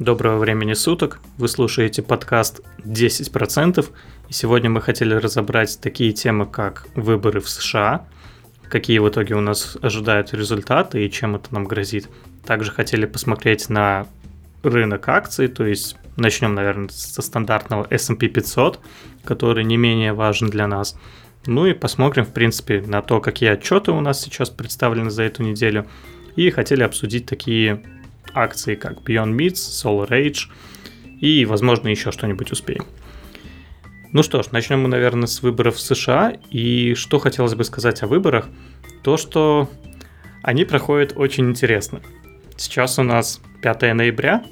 Доброго времени суток. Вы слушаете подкаст 10%. И сегодня мы хотели разобрать такие темы, как выборы в США, какие в итоге у нас ожидают результаты и чем это нам грозит. Также хотели посмотреть на рынок акций, то есть начнем, наверное, со стандартного S&P 500, который не менее важен для нас. Ну и посмотрим, в принципе, на то, какие отчеты у нас сейчас представлены за эту неделю. И хотели обсудить такие акции, как Beyond Meats, Solar Age и, возможно, еще что-нибудь успеем. Ну что ж, начнем мы, наверное, с выборов в США. И что хотелось бы сказать о выборах, то что они проходят очень интересно. Сейчас у нас 5 ноября,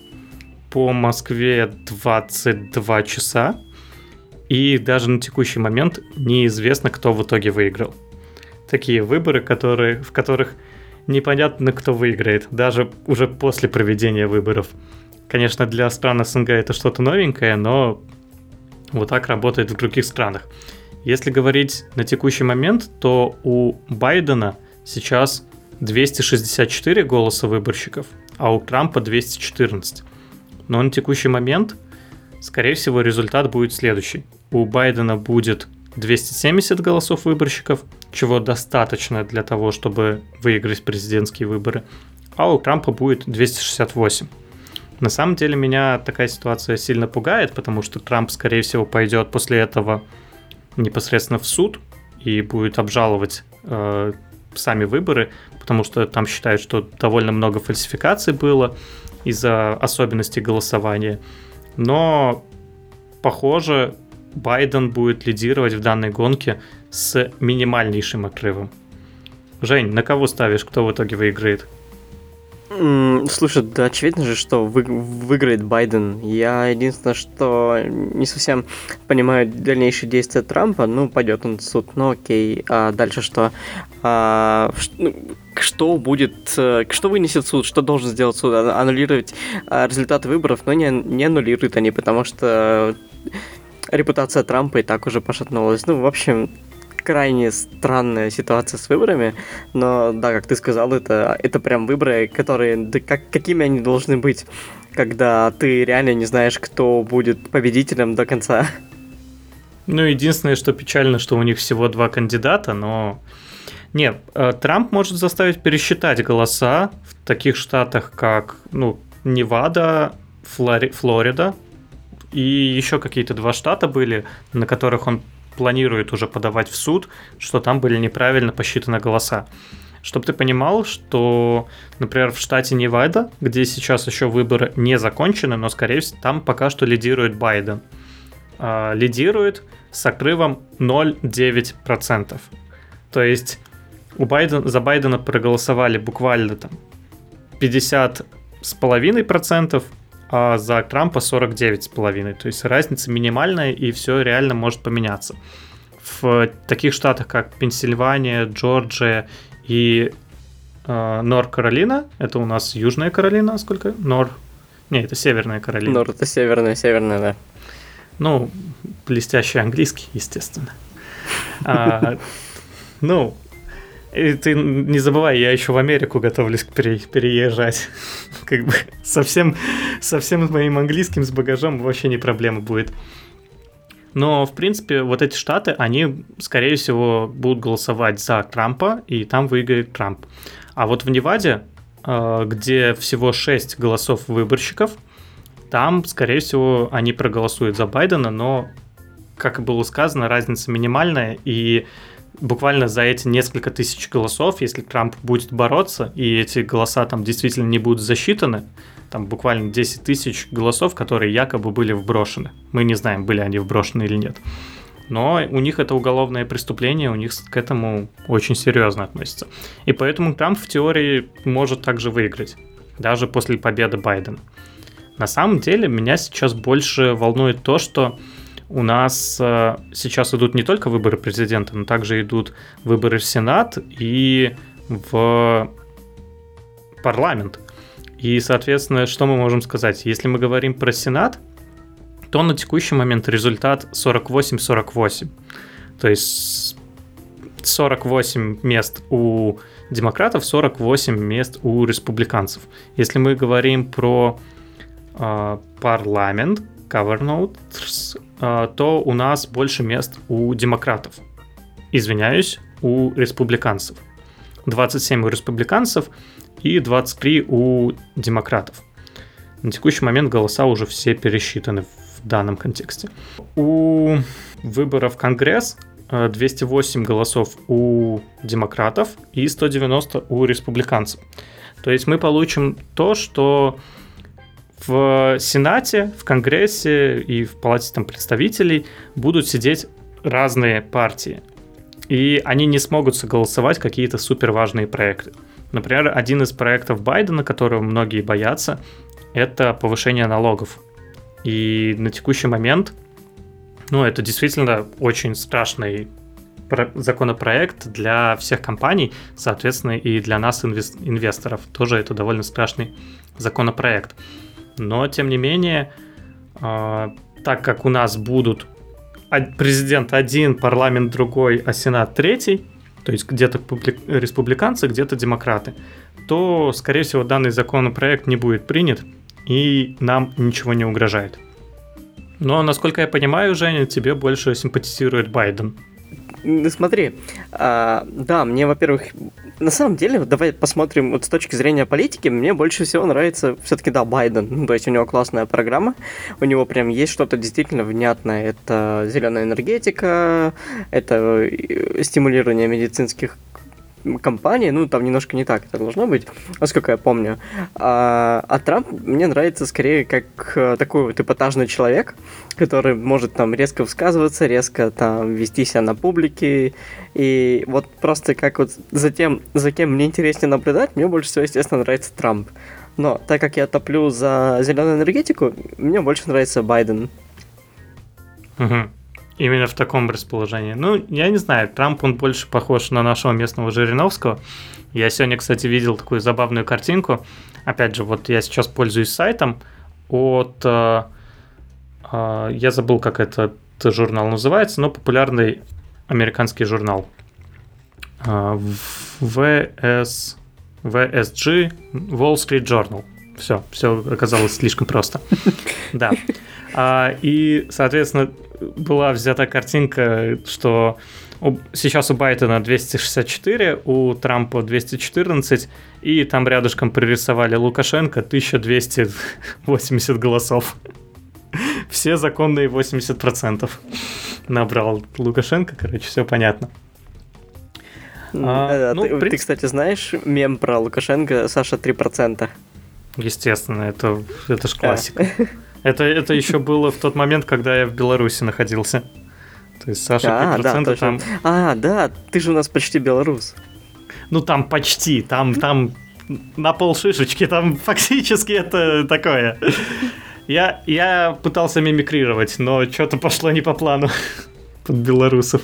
по Москве 22 часа, и даже на текущий момент неизвестно, кто в итоге выиграл. Такие выборы, которые, в которых непонятно, кто выиграет, даже уже после проведения выборов. Конечно, для стран СНГ это что-то новенькое, но вот так работает в других странах. Если говорить на текущий момент, то у Байдена сейчас 264 голоса выборщиков, а у Трампа 214. Но на текущий момент, скорее всего, результат будет следующий. У Байдена будет 270 голосов выборщиков, чего достаточно для того, чтобы выиграть президентские выборы, а у Трампа будет 268. На самом деле меня такая ситуация сильно пугает, потому что Трамп, скорее всего, пойдет после этого непосредственно в суд и будет обжаловать э, сами выборы, потому что там считают, что довольно много фальсификаций было из-за особенностей голосования. Но, похоже, Байден будет лидировать в данной гонке с минимальнейшим отрывом. Жень, на кого ставишь, кто в итоге выиграет? Слушай, да очевидно же, что вы, выиграет Байден. Я единственное, что не совсем понимаю дальнейшие действия Трампа. Ну, пойдет он в суд, ну окей. А дальше что? А, ну, что будет, э, что вынесет суд, что должен сделать суд? Аннулировать а, результаты выборов, но не, не аннулируют они, потому что репутация Трампа и так уже пошатнулась. Ну, в общем, крайне странная ситуация с выборами, но да, как ты сказал, это, это прям выборы, которые, да как, какими они должны быть, когда ты реально не знаешь, кто будет победителем до конца. Ну, единственное, что печально, что у них всего два кандидата, но... Нет, э, Трамп может заставить пересчитать голоса в таких штатах, как, ну, Невада, Флори... Флорида, и еще какие-то два штата были, на которых он планирует уже подавать в суд, что там были неправильно посчитаны голоса. Чтобы ты понимал, что, например, в штате Невада, где сейчас еще выборы не закончены, но, скорее всего, там пока что лидирует Байден. А, лидирует с отрывом 0,9%. То есть у Байдена, за Байдена проголосовали буквально там 50 с половиной процентов, а за Трампа 49,5. То есть разница минимальная, и все реально может поменяться. В таких штатах, как Пенсильвания, Джорджия и э, Нор-Каролина, это у нас Южная Каролина, сколько? Нор... Не, это Северная Каролина. Нор это Северная, Северная, да. Ну, блестящий английский, естественно. А, ну, и ты не забывай, я еще в Америку готовлюсь пере, переезжать. как бы совсем, совсем с моим английским, с багажом вообще не проблема будет. Но, в принципе, вот эти штаты, они, скорее всего, будут голосовать за Трампа, и там выиграет Трамп. А вот в Неваде, э, где всего 6 голосов выборщиков, там, скорее всего, они проголосуют за Байдена, но, как и было сказано, разница минимальная, и буквально за эти несколько тысяч голосов, если Трамп будет бороться, и эти голоса там действительно не будут засчитаны, там буквально 10 тысяч голосов, которые якобы были вброшены. Мы не знаем, были они вброшены или нет. Но у них это уголовное преступление, у них к этому очень серьезно относятся. И поэтому Трамп в теории может также выиграть, даже после победы Байдена. На самом деле меня сейчас больше волнует то, что у нас э, сейчас идут не только выборы президента, но также идут выборы в Сенат и в парламент. И, соответственно, что мы можем сказать? Если мы говорим про Сенат, то на текущий момент результат 48-48. То есть 48 мест у демократов, 48 мест у республиканцев. Если мы говорим про э, парламент, governors, то у нас больше мест у демократов. Извиняюсь, у республиканцев. 27 у республиканцев и 23 у демократов. На текущий момент голоса уже все пересчитаны в данном контексте. У выборов в Конгресс 208 голосов у демократов и 190 у республиканцев. То есть мы получим то, что в Сенате, в Конгрессе и в Палате там, представителей будут сидеть разные партии. И они не смогут согласовать какие-то супер важные проекты. Например, один из проектов Байдена, которого многие боятся, это повышение налогов. И на текущий момент ну, это действительно очень страшный законопроект для всех компаний, соответственно, и для нас, инвесторов. Тоже это довольно страшный законопроект. Но, тем не менее, а, так как у нас будут президент один, парламент другой, а сенат третий, то есть где-то республиканцы, где-то демократы, то, скорее всего, данный законопроект не будет принят, и нам ничего не угрожает. Но, насколько я понимаю, Женя, тебе больше симпатизирует Байден. Смотри, а, да, мне, во-первых, на самом деле, давай посмотрим вот с точки зрения политики, мне больше всего нравится все-таки, да, Байден. Ну, то есть у него классная программа, у него прям есть что-то действительно внятное. Это зеленая энергетика, это э, стимулирование медицинских компании, ну, там немножко не так это должно быть, насколько я помню. А, а Трамп мне нравится скорее как э, такой вот эпатажный человек, который может там резко высказываться, резко там вести себя на публике. И вот просто как вот за тем, за кем мне интереснее наблюдать, мне больше всего, естественно, нравится Трамп. Но так как я топлю за зеленую энергетику, мне больше нравится Байден. Угу. Именно в таком расположении. Ну, я не знаю, Трамп, он больше похож на нашего местного Жириновского. Я сегодня, кстати, видел такую забавную картинку. Опять же, вот я сейчас пользуюсь сайтом от... Э, э, я забыл, как этот журнал называется, но популярный американский журнал. Э, VS, VSG Wall Street Journal. Все, все оказалось слишком просто. Да. А, и, соответственно, была взята картинка, что сейчас у Байдена 264, у Трампа 214, и там рядышком пририсовали Лукашенко 1280 голосов. Все законные 80% набрал Лукашенко, короче, все понятно. А, ну, ты, принцип... ты, кстати, знаешь мем про Лукашенко Саша 3%? Естественно, это, это ж классика. Это, это еще было в тот момент, когда я в Беларуси находился. То есть Саша а, 3% да, там... А, да, ты же у нас почти белорус. Ну там почти, там, там на пол шишечки, там фактически это такое. Я, я пытался мимикрировать, но что-то пошло не по плану под белорусов.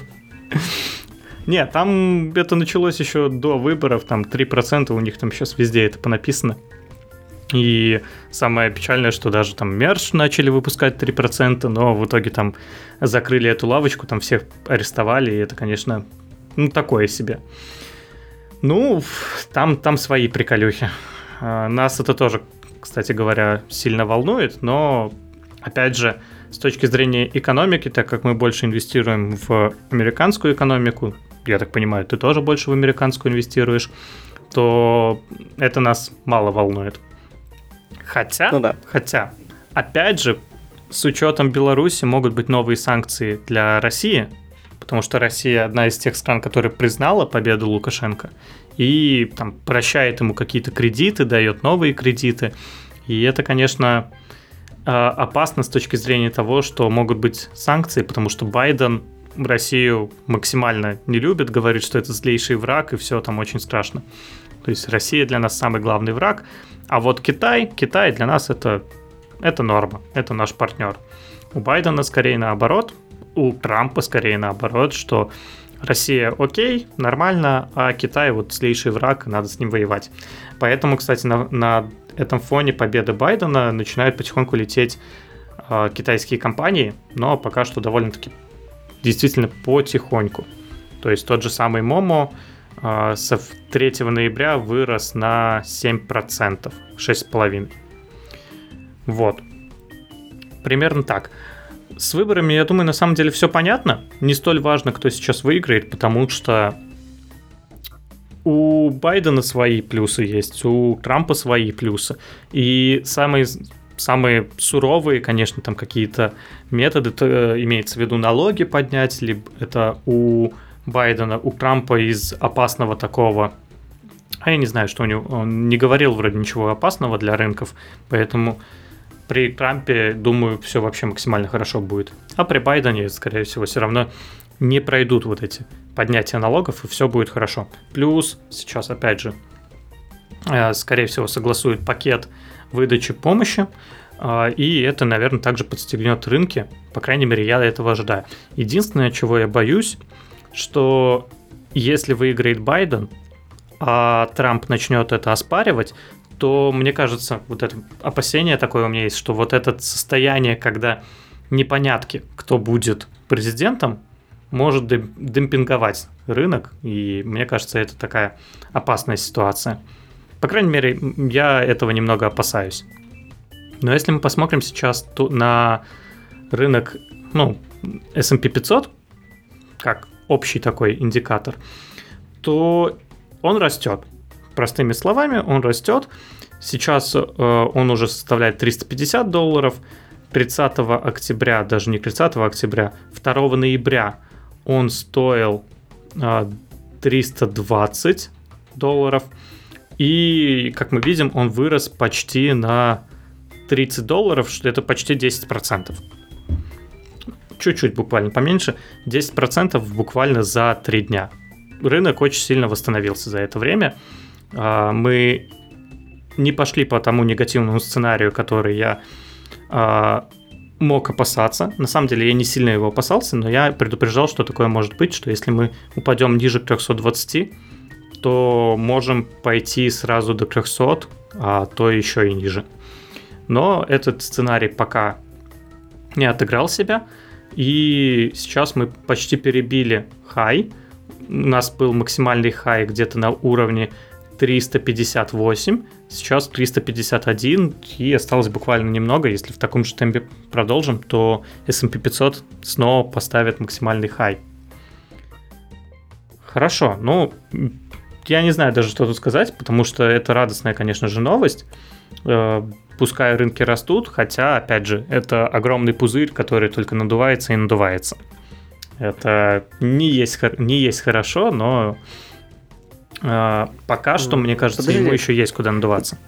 Нет, там это началось еще до выборов, там 3%, у них там сейчас везде это понаписано. И самое печальное, что даже там мерч начали выпускать 3%, но в итоге там закрыли эту лавочку, там всех арестовали, и это, конечно, ну, такое себе. Ну, там, там свои приколюхи. А, нас это тоже, кстати говоря, сильно волнует, но, опять же, с точки зрения экономики, так как мы больше инвестируем в американскую экономику, я так понимаю, ты тоже больше в американскую инвестируешь, то это нас мало волнует. Хотя, ну да. хотя, опять же, с учетом Беларуси могут быть новые санкции для России, потому что Россия одна из тех стран, которая признала победу Лукашенко и там прощает ему какие-то кредиты, дает новые кредиты. И это, конечно, а, опасно с точки зрения того, что могут быть санкции, потому что Байден Россию максимально не любит, говорит, что это злейший враг, и все там очень страшно. То есть Россия для нас самый главный враг, а вот Китай, Китай для нас это, это норма, это наш партнер. У Байдена скорее наоборот, у Трампа скорее наоборот, что Россия окей, нормально, а Китай вот злейший враг, надо с ним воевать. Поэтому, кстати, на, на этом фоне победы Байдена начинают потихоньку лететь э, китайские компании, но пока что довольно-таки действительно потихоньку. То есть тот же самый а, с 3 ноября вырос на 7%, 6,5%. Вот. Примерно так. С выборами, я думаю, на самом деле все понятно. Не столь важно, кто сейчас выиграет, потому что у Байдена свои плюсы есть, у Трампа свои плюсы. И самые, самые суровые, конечно, там какие-то методы, то, э, имеется в виду налоги поднять, либо это у Байдена, у Трампа из опасного такого а я не знаю, что у него... Он не говорил вроде ничего опасного для рынков, поэтому при Трампе, думаю, все вообще максимально хорошо будет. А при Байдене, скорее всего, все равно не пройдут вот эти поднятия налогов, и все будет хорошо. Плюс сейчас, опять же, э, скорее всего, согласуют пакет выдачи помощи, э, и это, наверное, также подстегнет рынки. По крайней мере, я этого ожидаю. Единственное, чего я боюсь, что если выиграет Байден, а Трамп начнет это оспаривать, то мне кажется, вот это опасение такое у меня есть, что вот это состояние, когда непонятки, кто будет президентом, может демпинговать рынок, и мне кажется, это такая опасная ситуация. По крайней мере, я этого немного опасаюсь. Но если мы посмотрим сейчас на рынок, ну, S&P 500, как общий такой индикатор, то он растет. Простыми словами, он растет. Сейчас э, он уже составляет 350 долларов. 30 октября, даже не 30 октября, 2 ноября он стоил э, 320 долларов. И, как мы видим, он вырос почти на 30 долларов, что это почти 10%. Чуть-чуть буквально поменьше. 10% буквально за 3 дня рынок очень сильно восстановился за это время. А, мы не пошли по тому негативному сценарию, который я а, мог опасаться. На самом деле я не сильно его опасался, но я предупреждал, что такое может быть, что если мы упадем ниже 320, то можем пойти сразу до 300, а то еще и ниже. Но этот сценарий пока не отыграл себя, и сейчас мы почти перебили хай, у нас был максимальный хай где-то на уровне 358, сейчас 351, и осталось буквально немного. Если в таком же темпе продолжим, то S&P 500 снова поставит максимальный хай. Хорошо, ну, я не знаю даже, что тут сказать, потому что это радостная, конечно же, новость. Э, пускай рынки растут, хотя, опять же, это огромный пузырь, который только надувается и надувается. Это не есть, не есть хорошо, но э, пока что, мне кажется, Подожди. ему еще есть куда надуваться.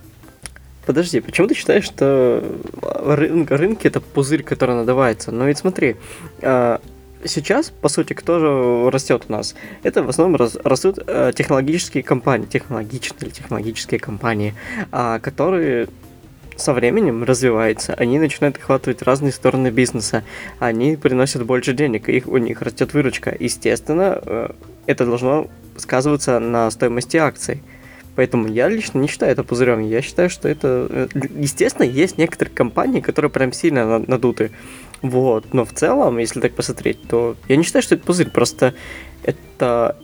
Подожди, почему ты считаешь, что рынок, рынки это пузырь, который надувается? Но ведь смотри, э, сейчас, по сути, кто же растет у нас? Это в основном рас, растут э, технологические компании, технологичные или технологические компании, э, которые со временем развивается, они начинают охватывать разные стороны бизнеса, они приносят больше денег, их, у них растет выручка. Естественно, э, это должно сказываться на стоимости акций. Поэтому я лично не считаю это пузырем. Я считаю, что это... Э, естественно, есть некоторые компании, которые прям сильно надуты. Вот. Но в целом, если так посмотреть, то я не считаю, что это пузырь. Просто это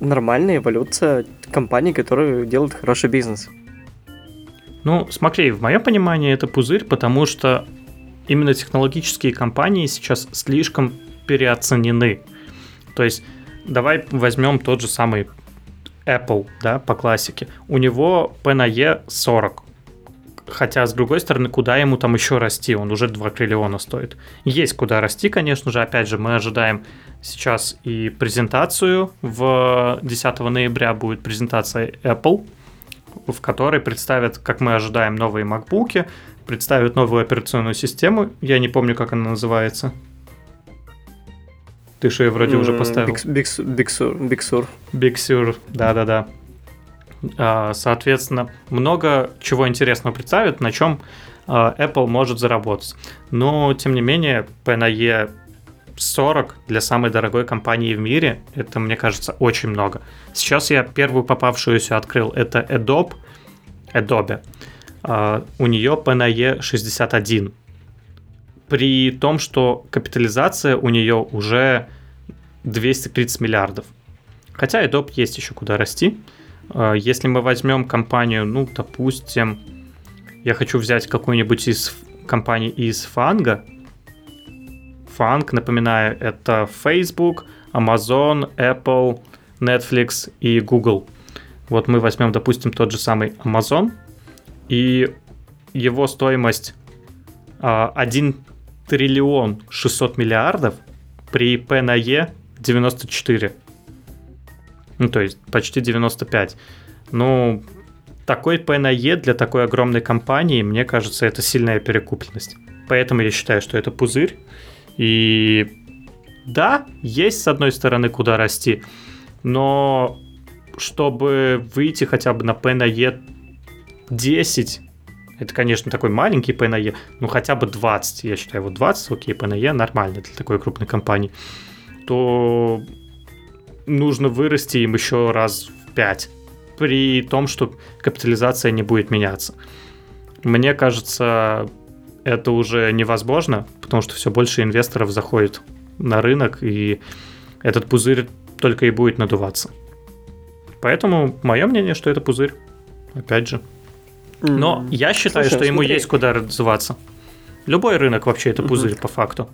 нормальная эволюция компаний, которые делают хороший бизнес. Ну, смотри, в моем понимании это пузырь, потому что именно технологические компании сейчас слишком переоценены. То есть, давай возьмем тот же самый Apple, да, по классике. У него P на E 40. Хотя, с другой стороны, куда ему там еще расти? Он уже 2 триллиона стоит. Есть куда расти, конечно же. Опять же, мы ожидаем сейчас и презентацию. В 10 ноября будет презентация Apple в которой представят, как мы ожидаем, новые MacBook, представят новую операционную систему. Я не помню, как она называется. Ты что, я вроде mm, уже поставил. Sur. Big Sur, да-да-да. А, соответственно, много чего интересного представят, на чем а, Apple может заработать. Но, тем не менее, PNE 40 для самой дорогой компании в мире, это, мне кажется, очень много. Сейчас я первую попавшуюся открыл, это Adobe. Adobe. Uh, у нее PNE 61. При том, что капитализация у нее уже 230 миллиардов. Хотя Adobe есть еще куда расти. Uh, если мы возьмем компанию, ну, допустим, я хочу взять какую-нибудь из компаний из фанга. Фанг, напоминаю, это Facebook, Amazon, Apple, Netflix и Google. Вот мы возьмем, допустим, тот же самый Amazon, и его стоимость 1 а, триллион 600 миллиардов при P на E 94. Ну, то есть почти 95. Ну, такой P на E для такой огромной компании, мне кажется, это сильная перекупленность. Поэтому я считаю, что это пузырь. И да, есть с одной стороны куда расти, но чтобы выйти хотя бы на P на E 10, это, конечно, такой маленький P на E, ну хотя бы 20, я считаю, вот 20, окей, P на E нормально для такой крупной компании, то нужно вырасти им еще раз в 5, при том, что капитализация не будет меняться. Мне кажется, это уже невозможно, потому что все больше инвесторов заходит на рынок, и этот пузырь только и будет надуваться. Поэтому мое мнение, что это пузырь. Опять же. Но я считаю, Слушай, что ему смотри. есть куда развиваться. Любой рынок вообще это пузырь угу. по факту.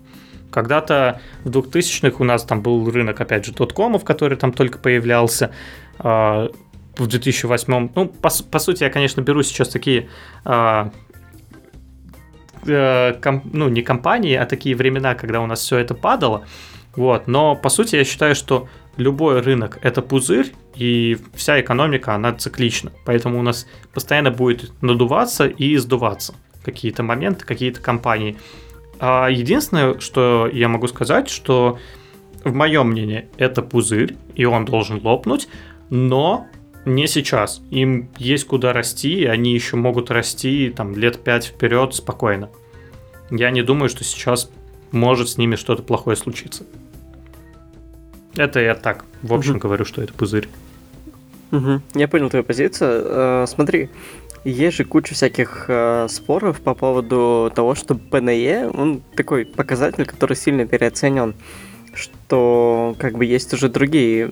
Когда-то в 2000-х у нас там был рынок, опять же, доткомов, который там только появлялся. А, в 2008, ну, по, по сути, я, конечно, беру сейчас такие а, э, ком, ну, не компании, а такие времена, когда у нас все это падало. Вот, но по сути я считаю, что любой рынок это пузырь, и вся экономика, она циклична. Поэтому у нас постоянно будет надуваться и сдуваться какие-то моменты, какие-то компании. А единственное, что я могу сказать, что в моем мнении это пузырь, и он должен лопнуть, но не сейчас. Им есть куда расти, и они еще могут расти там лет пять вперед спокойно. Я не думаю, что сейчас может с ними что-то плохое случиться. Это я так, в общем, угу. говорю, что это пузырь. Угу. Я понял твою позицию. Э, смотри, есть же куча всяких э, споров по поводу того, что ПНЕ, он такой показатель, который сильно переоценен что как бы есть уже другие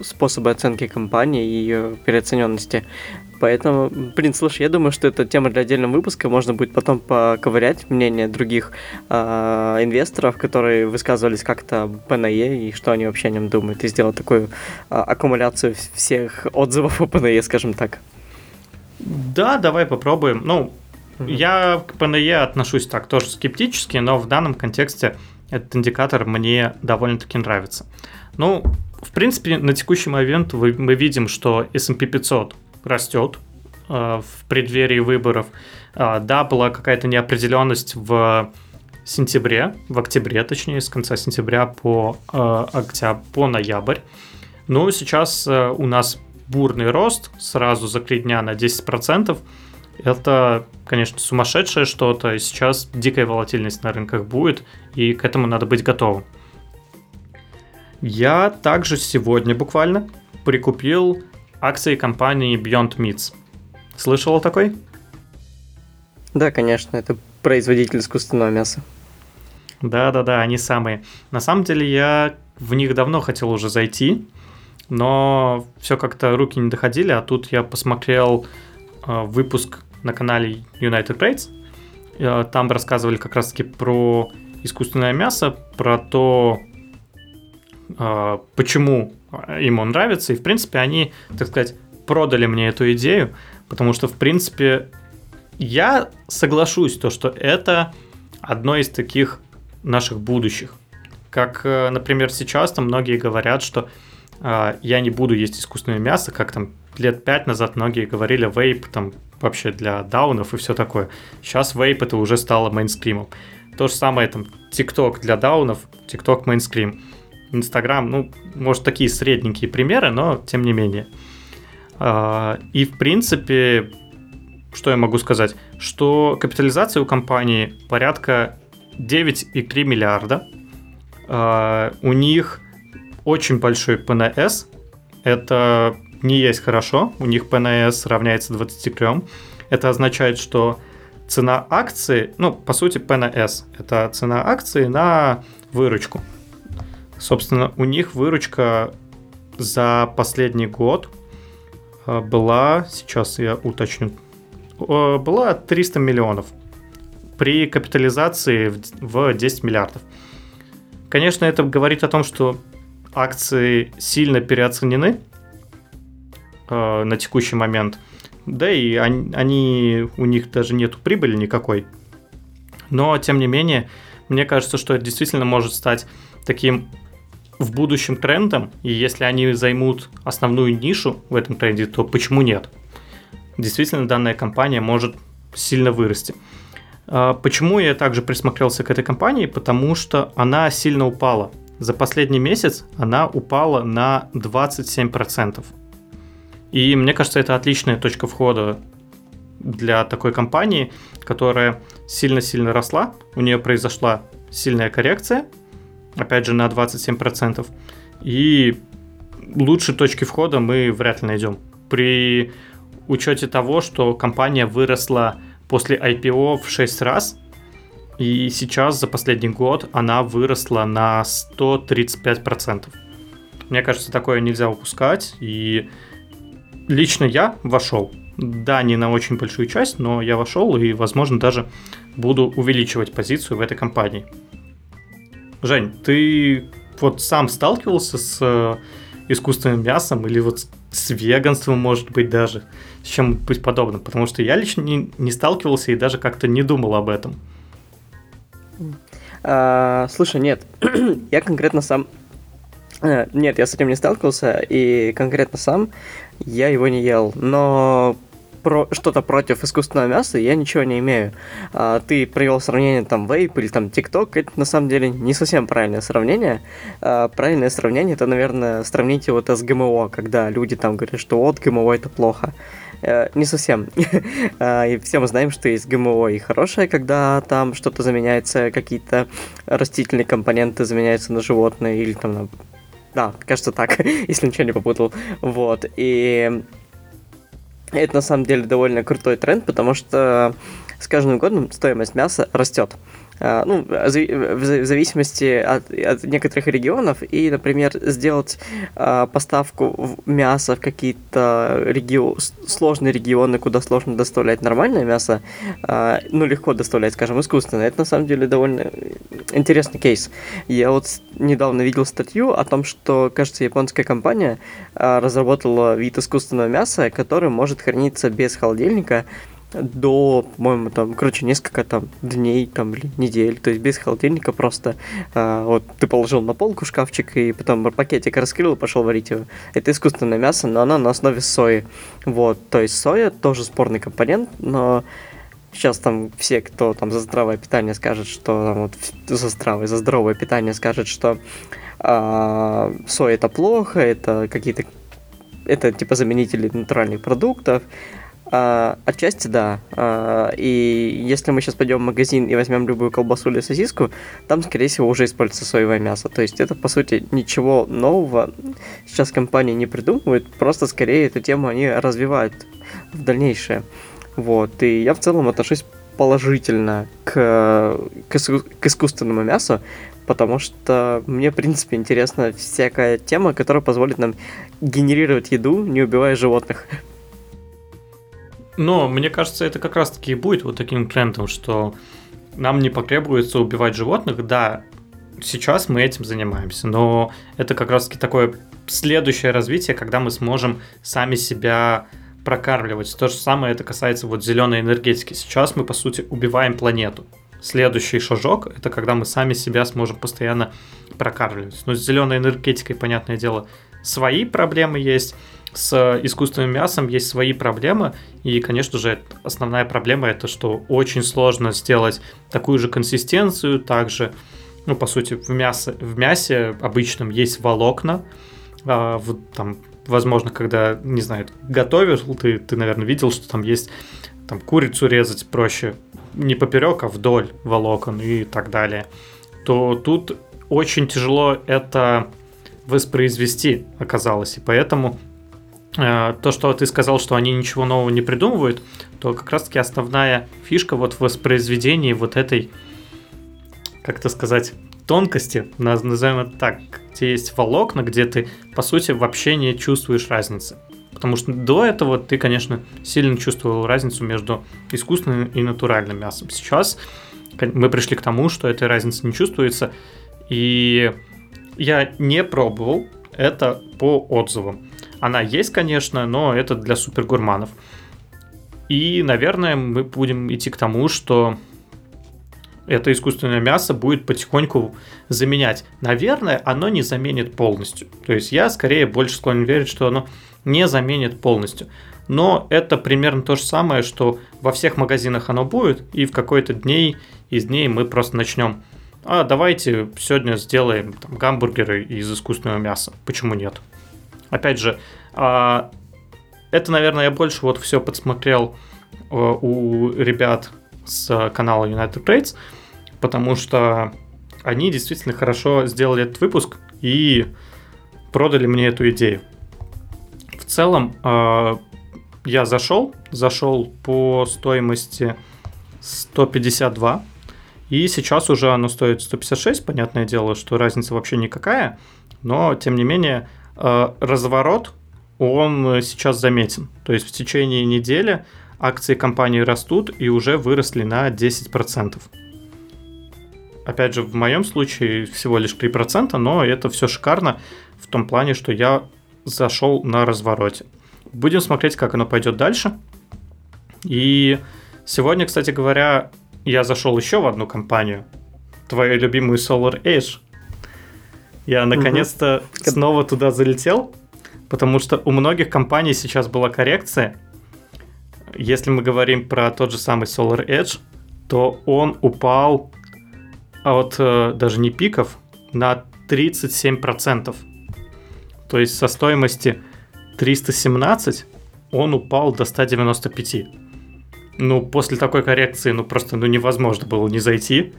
способы оценки компании и ее переоцененности. Поэтому, блин, слушай, я думаю, что это тема для отдельного выпуска. Можно будет потом поковырять мнение других э, инвесторов, которые высказывались как-то ПНЕ и что они вообще о нем думают, и сделать такую э, аккумуляцию всех отзывов о ПНЕ, скажем так. Да, давай попробуем. Ну, mm-hmm. я к ПНЕ отношусь так тоже скептически, но в данном контексте этот индикатор мне довольно-таки нравится. Ну, в принципе, на текущий момент мы видим, что S&P 500 растет э, в преддверии выборов. Э, да, была какая-то неопределенность в сентябре, в октябре, точнее, с конца сентября по э, октябрь, по ноябрь. Ну, сейчас у нас бурный рост сразу за три дня на 10%. Это, конечно, сумасшедшее что-то. Сейчас дикая волатильность на рынках будет, и к этому надо быть готовым. Я также сегодня буквально прикупил акции компании Beyond Meats. Слышал о такой? Да, конечно, это производитель искусственного мяса. Да-да-да, они самые. На самом деле я в них давно хотел уже зайти, но все как-то руки не доходили, а тут я посмотрел э, выпуск на канале United Trades. Э, там рассказывали как раз-таки про искусственное мясо, про то, э, почему им он нравится. И, в принципе, они, так сказать, продали мне эту идею, потому что, в принципе, я соглашусь, то, что это одно из таких наших будущих. Как, э, например, сейчас там многие говорят, что э, я не буду есть искусственное мясо, как там лет пять назад многие говорили, вейп там вообще для даунов и все такое. Сейчас вейп это уже стало мейнстримом. То же самое там TikTok для даунов, TikTok мейнстрим. Инстаграм, ну, может, такие средненькие примеры, но тем не менее. А, и, в принципе, что я могу сказать? Что капитализация у компании порядка 9,3 миллиарда. А, у них очень большой ПНС. Это не есть хорошо. У них ПНС равняется 23. Это означает, что цена акции, ну, по сути, ПНС, это цена акции на выручку. Собственно, у них выручка за последний год э, была, сейчас я уточню, была 300 миллионов. при капитализации в 10 миллиардов. Конечно, это говорит о том, что акции сильно переоценены э, на текущий момент. Да и они, они, у них даже нет прибыли никакой. Но, тем не менее, мне кажется, что это действительно может стать таким в будущем трендом, и если они займут основную нишу в этом тренде, то почему нет? Действительно, данная компания может сильно вырасти. А, почему я также присмотрелся к этой компании? Потому что она сильно упала. За последний месяц она упала на 27%. И мне кажется, это отличная точка входа для такой компании, которая сильно-сильно росла. У нее произошла сильная коррекция, опять же, на 27%. И лучшей точки входа мы вряд ли найдем. При учете того, что компания выросла после IPO в 6 раз, и сейчас за последний год она выросла на 135%. Мне кажется, такое нельзя упускать. И лично я вошел. Да, не на очень большую часть, но я вошел и, возможно, даже буду увеличивать позицию в этой компании. Жень, ты вот сам сталкивался с э, искусственным мясом или вот с веганством, может быть, даже, с чем-нибудь подобным? Потому что я лично не, не сталкивался и даже как-то не думал об этом. А, слушай, нет, я конкретно сам... Э, нет, я с этим не сталкивался, и конкретно сам я его не ел. Но про что-то против искусственного мяса, я ничего не имею. А, ты привел сравнение там вейп или там тикток, это на самом деле не совсем правильное сравнение. А, правильное сравнение это, наверное, сравнить его с ГМО, когда люди там говорят, что вот ГМО это плохо. Э, не совсем. А, и все мы знаем, что есть ГМО и хорошее, когда там что-то заменяется, какие-то растительные компоненты заменяются на животные или там на... Да, кажется так, если ничего не попутал. Вот. И это на самом деле довольно крутой тренд, потому что с каждым годом стоимость мяса растет. Ну, в зависимости от, от некоторых регионов, и, например, сделать а, поставку мяса в какие-то регио... сложные регионы, куда сложно доставлять нормальное мясо, а, ну, легко доставлять, скажем, искусственно, это на самом деле довольно интересный кейс. Я вот недавно видел статью о том, что, кажется, японская компания разработала вид искусственного мяса, который может храниться без холодильника, до, по-моему, там, короче, несколько там дней там или недель, то есть без холодильника просто а, вот ты положил на полку шкафчик и потом пакетик раскрыл и пошел варить его. Это искусственное мясо, но оно на основе сои. Вот, то есть соя тоже спорный компонент, но сейчас там все, кто там за здравое питание скажет, что там, вот за здравое, за здоровое питание скажет, что а, соя это плохо, это какие-то это типа заменители натуральных продуктов, а, отчасти да. А, и если мы сейчас пойдем в магазин и возьмем любую колбасу или сосиску, там, скорее всего, уже используется соевое мясо. То есть это, по сути, ничего нового сейчас компании не придумывают, просто скорее эту тему они развивают в дальнейшее. Вот. И я в целом отношусь положительно к, к, к искусственному мясу, потому что мне, в принципе, интересна всякая тема, которая позволит нам генерировать еду, не убивая животных. Но мне кажется, это как раз-таки и будет вот таким трендом, что нам не потребуется убивать животных. Да, сейчас мы этим занимаемся, но это как раз-таки такое следующее развитие, когда мы сможем сами себя прокармливать. То же самое это касается вот зеленой энергетики. Сейчас мы, по сути, убиваем планету. Следующий шажок – это когда мы сами себя сможем постоянно прокармливать. Но с зеленой энергетикой, понятное дело, свои проблемы есть, с искусственным мясом есть свои проблемы, и, конечно же, основная проблема это, что очень сложно сделать такую же консистенцию, также, ну, по сути, в, мясо, в мясе обычном есть волокна, а, в, там, возможно, когда, не знаю, готовишь, ты, ты, наверное, видел, что там есть там курицу резать проще не поперек, а вдоль волокон и так далее, то тут очень тяжело это воспроизвести оказалось, и поэтому то, что ты сказал, что они ничего нового не придумывают, то как раз-таки основная фишка вот в воспроизведении вот этой, как это сказать, тонкости, назовем это так, где есть волокна, где ты, по сути, вообще не чувствуешь разницы. Потому что до этого ты, конечно, сильно чувствовал разницу между искусственным и натуральным мясом. Сейчас мы пришли к тому, что этой разницы не чувствуется. И я не пробовал это по отзывам. Она есть, конечно, но это для супергурманов. И, наверное, мы будем идти к тому, что это искусственное мясо будет потихоньку заменять. Наверное, оно не заменит полностью. То есть я скорее больше склонен верить, что оно не заменит полностью. Но это примерно то же самое, что во всех магазинах оно будет, и в какой-то дней из дней мы просто начнем. А давайте сегодня сделаем там, гамбургеры из искусственного мяса. Почему нет? Опять же, а, это, наверное, я больше вот все подсмотрел э, у ребят с канала United Trades, потому что они действительно хорошо сделали этот выпуск и продали мне эту идею. В целом, э, я зашел, зашел по стоимости 152, и сейчас уже оно стоит 156, понятное дело, что разница вообще никакая, но тем не менее э, разворот, он сейчас заметен. То есть в течение недели акции компании растут и уже выросли на 10%. Опять же, в моем случае всего лишь 3%, но это все шикарно в том плане, что я зашел на развороте. Будем смотреть, как оно пойдет дальше. И сегодня, кстати говоря, я зашел еще в одну компанию, твою любимую Solar Edge. Я наконец-то угу. снова туда залетел, потому что у многих компаний сейчас была коррекция, если мы говорим про тот же самый Solar Edge, то он упал от э, даже не пиков на 37%. То есть со стоимости 317 он упал до 195. Ну, после такой коррекции, ну, просто ну, невозможно было не зайти.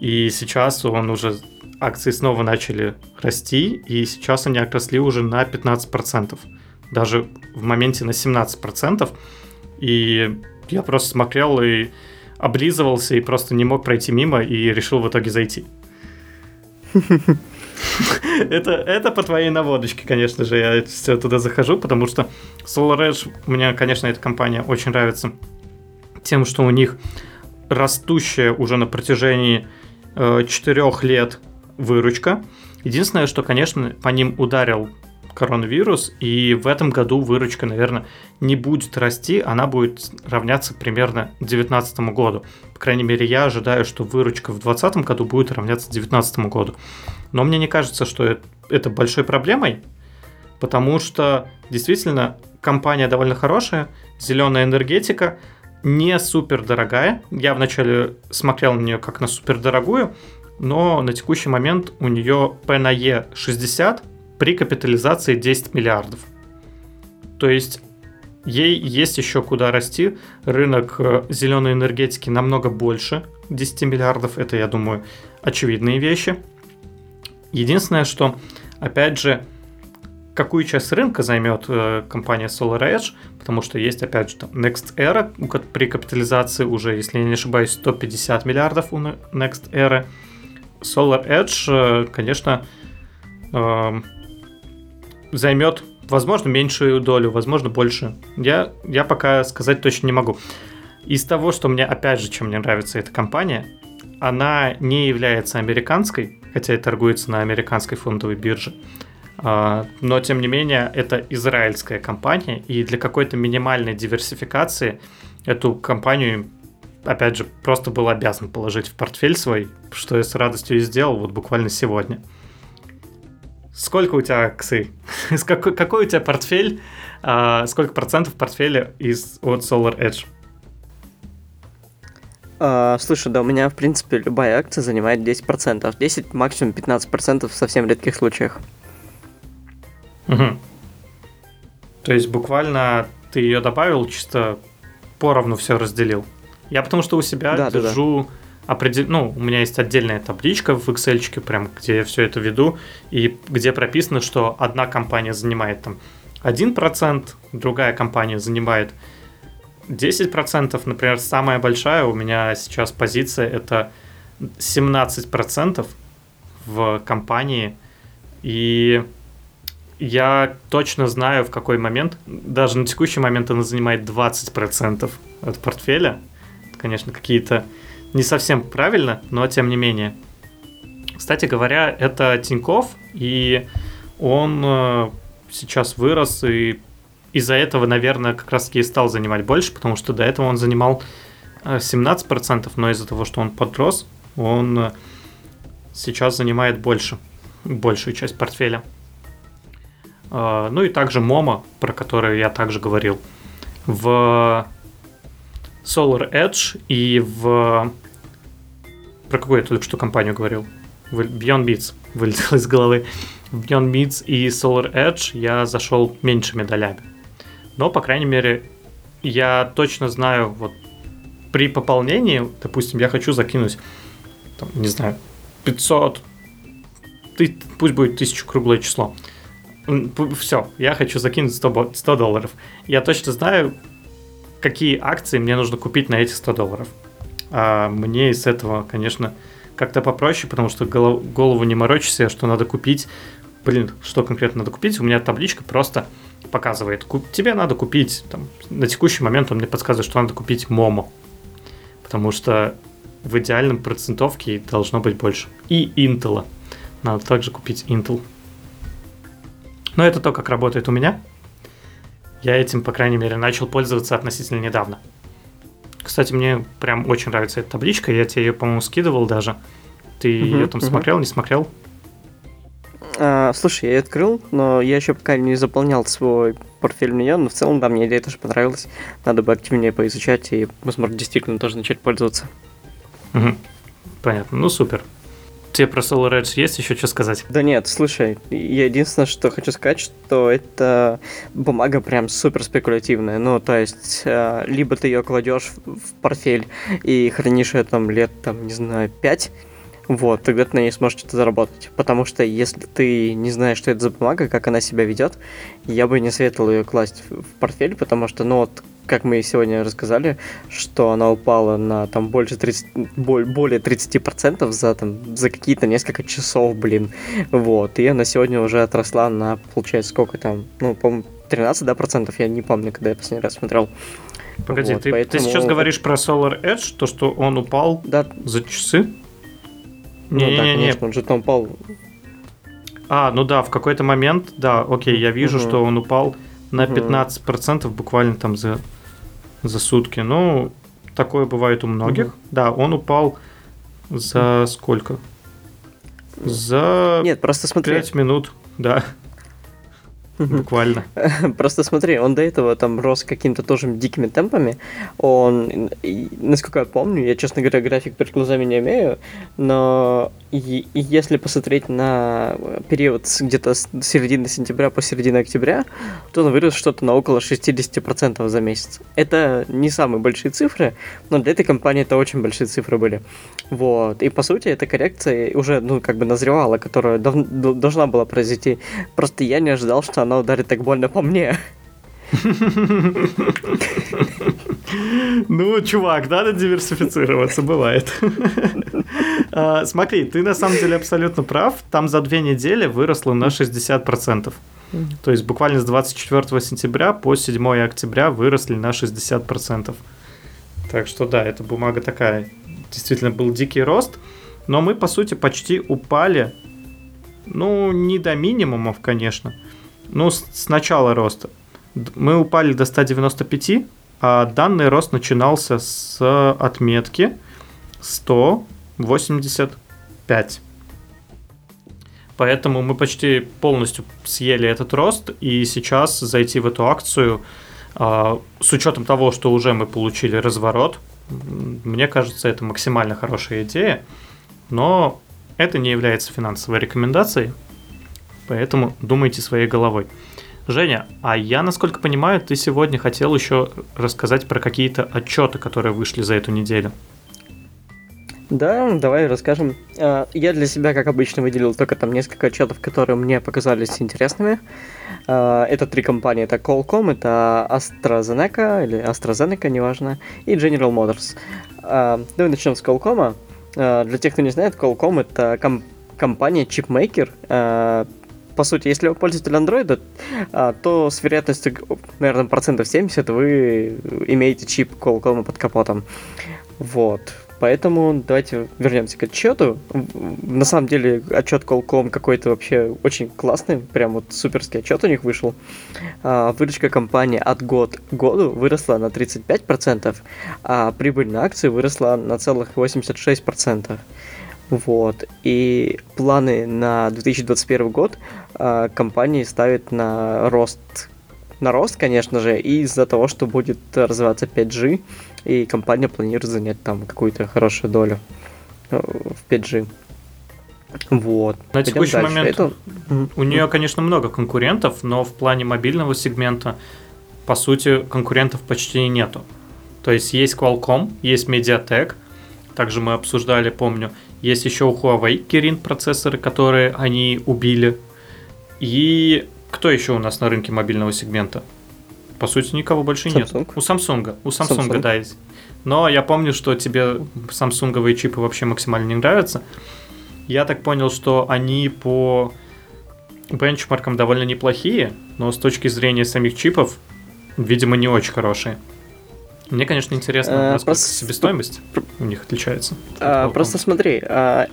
И сейчас он уже... Акции снова начали расти, и сейчас они отросли уже на 15%. Даже в моменте на 17%. И я просто смотрел и облизывался, и просто не мог пройти мимо, и решил в итоге зайти. Это, это по твоей наводочке, конечно же, я все туда захожу, потому что Solar Edge, мне, конечно, эта компания очень нравится тем, что у них растущая уже на протяжении 4 лет выручка. Единственное, что, конечно, по ним ударил коронавирус, и в этом году выручка, наверное, не будет расти, она будет равняться примерно 2019 году. По крайней мере, я ожидаю, что выручка в 2020 году будет равняться 2019 году. Но мне не кажется, что это большой проблемой, потому что действительно компания довольно хорошая, зеленая энергетика, не супер дорогая. Я вначале смотрел на нее как на супер дорогую, но на текущий момент у нее P на E 60, при капитализации 10 миллиардов. То есть ей есть еще куда расти. Рынок э, зеленой энергетики намного больше 10 миллиардов. Это, я думаю, очевидные вещи. Единственное, что, опять же, какую часть рынка займет э, компания Solar Edge, потому что есть, опять же, там Next Era, при капитализации уже, если я не ошибаюсь, 150 миллиардов у Next Era. Solar Edge, э, конечно, э, займет, возможно, меньшую долю, возможно, больше. Я, я пока сказать точно не могу. Из того, что мне, опять же, чем мне нравится эта компания, она не является американской, хотя и торгуется на американской фондовой бирже. А, но, тем не менее, это израильская компания, и для какой-то минимальной диверсификации эту компанию, опять же, просто был обязан положить в портфель свой, что я с радостью и сделал вот буквально сегодня. Сколько у тебя акций? какой, какой у тебя портфель? А, сколько процентов портфеля из от Solar Edge? А, слушай, да, у меня, в принципе, любая акция занимает 10%. 10, максимум 15% в совсем редких случаях. Угу. То есть буквально ты ее добавил, чисто поровну все разделил. Я потому что у себя да, держу... Да, да определ... ну, у меня есть отдельная табличка в Excel, прям, где я все это веду, и где прописано, что одна компания занимает там 1%, другая компания занимает 10%, например, самая большая у меня сейчас позиция это 17% в компании, и я точно знаю, в какой момент, даже на текущий момент она занимает 20% от портфеля. Это, конечно, какие-то не совсем правильно, но тем не менее. Кстати говоря, это Тиньков, и он э, сейчас вырос, и из-за этого, наверное, как раз таки и стал занимать больше, потому что до этого он занимал 17%, э, но из-за того, что он подрос, он э, сейчас занимает больше, большую часть портфеля. Ну и также Momo, про который я также говорил. В Solar Edge и в... Про какую я только что компанию говорил? Beyond Meat вылетел из головы. В Beyond Meat и Solar Edge я зашел меньшими долями. Но, по крайней мере, я точно знаю, вот при пополнении, допустим, я хочу закинуть, там, не знаю, 500, ты, пусть будет 1000 круглое число. Все, я хочу закинуть 100, 100 долларов. Я точно знаю, какие акции мне нужно купить на эти 100 долларов. А мне из этого, конечно, как-то попроще, потому что голову не морочишься, что надо купить. Блин, что конкретно надо купить? У меня табличка просто показывает. Тебе надо купить, там, на текущий момент он мне подсказывает, что надо купить Momo. Потому что в идеальном процентовке должно быть больше. И Intel. Надо также купить Intel. Но это то, как работает у меня. Я этим, по крайней мере, начал пользоваться относительно недавно. Кстати, мне прям очень нравится эта табличка. Я тебе ее, по-моему, скидывал даже. Ты uh-huh, ее там uh-huh. смотрел, не смотрел? А, слушай, я ее открыл, но я еще пока не заполнял свой портфель нее, но в целом, да, мне идея тоже понравилась. Надо бы активнее поизучать и, возможно, действительно тоже начать пользоваться. Угу. Понятно. Ну, супер. Тебе про Solar Edge есть еще что сказать? Да нет, слушай, я единственное, что хочу сказать, что это бумага прям супер спекулятивная. Ну, то есть, э, либо ты ее кладешь в портфель и хранишь ее там лет, там, не знаю, 5, вот, тогда ты на ней сможешь что-то заработать. Потому что если ты не знаешь, что это за бумага, как она себя ведет, я бы не советовал ее класть в портфель, потому что, ну вот, как мы сегодня рассказали, что она упала на там больше 30, более 30% за, там, за какие-то несколько часов, блин. Вот, и она сегодня уже отросла на, получается, сколько там, ну, по-моему, 13, да, процентов, я не помню, когда я последний раз смотрел. Погоди, вот, ты, поэтому... ты сейчас говоришь про Solar Edge, то, что он упал да. за часы? Не, ну, не, да, не, конечно, он же там упал. А, ну да, в какой-то момент, да, окей, я вижу, угу. что он упал на 15% буквально там за за сутки. Ну, такое бывает у многих. Угу. Да, он упал за сколько? За Нет, просто смотри. 5 минут, да. Буквально. Просто смотри, он до этого там рос какими-то тоже дикими темпами. Он, насколько я помню, я, честно говоря, график перед глазами не имею, но и, и если посмотреть на период где-то с середины сентября по середину октября, то он вырос что-то на около 60% за месяц. Это не самые большие цифры, но для этой компании это очень большие цифры были. Вот. И по сути эта коррекция уже, ну, как бы назревала, которая дав- должна была произойти. Просто я не ожидал, что она ударит так больно по мне. Ну, чувак, надо диверсифицироваться, бывает. А, смотри, ты на самом деле абсолютно прав. Там за две недели выросло на 60%. То есть буквально с 24 сентября по 7 октября выросли на 60%. Так что да, эта бумага такая. Действительно был дикий рост. Но мы, по сути, почти упали. Ну, не до минимумов, конечно. Ну, с, с начала роста. Мы упали до 195, а данный рост начинался с отметки 185. Поэтому мы почти полностью съели этот рост, и сейчас зайти в эту акцию а, с учетом того, что уже мы получили разворот, мне кажется, это максимально хорошая идея, но это не является финансовой рекомендацией, поэтому думайте своей головой. Женя, а я, насколько понимаю, ты сегодня хотел еще рассказать про какие-то отчеты, которые вышли за эту неделю. Да, давай расскажем. А, я для себя, как обычно, выделил только там несколько отчетов, которые мне показались интересными. А, это три компании. Это Qualcomm, это AstraZeneca, или AstraZeneca, неважно, и General Motors. А, давай начнем с Qualcomm. Для тех, кто не знает, Qualcomm это ком- компания чипмейкер, по сути, если вы пользователь Android, а, то с вероятностью, наверное, процентов 70 вы имеете чип Qualcomm под капотом. Вот. Поэтому давайте вернемся к отчету. На самом деле отчет Qualcomm какой-то вообще очень классный, прям вот суперский отчет у них вышел. А, выручка компании от год к году выросла на 35%, а прибыль на акции выросла на целых 86%. Вот. И планы на 2021 год э, компании ставят на рост на рост, конечно же, и из-за того, что будет развиваться 5G, и компания планирует занять там какую-то хорошую долю э, в 5G. Вот. На Пойдем текущий дальше. момент Это... у нее, конечно, много конкурентов, но в плане мобильного сегмента, по сути, конкурентов почти нету. То есть есть Qualcomm, есть Mediatek, также мы обсуждали, помню, есть еще у Huawei Kirin процессоры, которые они убили. И кто еще у нас на рынке мобильного сегмента? По сути, никого больше Samsung. нет. У Samsung. У Samsung, Samsung. да, есть. Но я помню, что тебе самсунговые чипы вообще максимально не нравятся. Я так понял, что они по бенчмаркам довольно неплохие, но с точки зрения самих чипов, видимо, не очень хорошие. Мне, конечно, интересно, а, просто... себестоимость у них отличается. А, просто смотри, а,